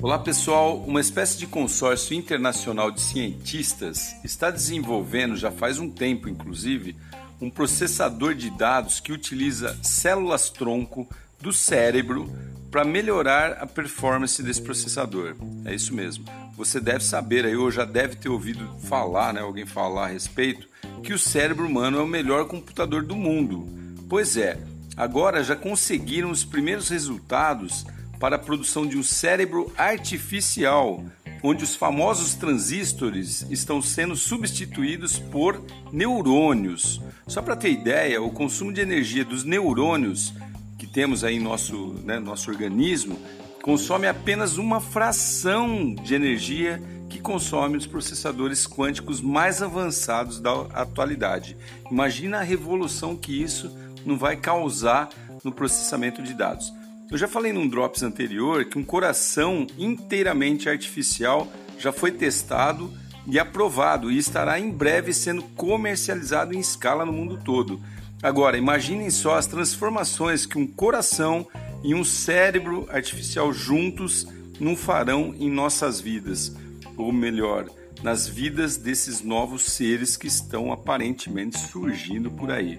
Olá pessoal, uma espécie de consórcio internacional de cientistas está desenvolvendo, já faz um tempo inclusive, um processador de dados que utiliza células-tronco do cérebro para melhorar a performance desse processador. É isso mesmo. Você deve saber aí, ou já deve ter ouvido falar, né, alguém falar a respeito, que o cérebro humano é o melhor computador do mundo. Pois é, agora já conseguiram os primeiros resultados para a produção de um cérebro artificial, onde os famosos transistores estão sendo substituídos por neurônios. Só para ter ideia, o consumo de energia dos neurônios que temos aí em nosso, né, nosso organismo consome apenas uma fração de energia que consome os processadores quânticos mais avançados da atualidade. Imagina a revolução que isso não vai causar no processamento de dados. Eu já falei num Drops anterior que um coração inteiramente artificial já foi testado e aprovado e estará em breve sendo comercializado em escala no mundo todo. Agora, imaginem só as transformações que um coração e um cérebro artificial juntos não farão em nossas vidas, ou melhor, nas vidas desses novos seres que estão aparentemente surgindo por aí.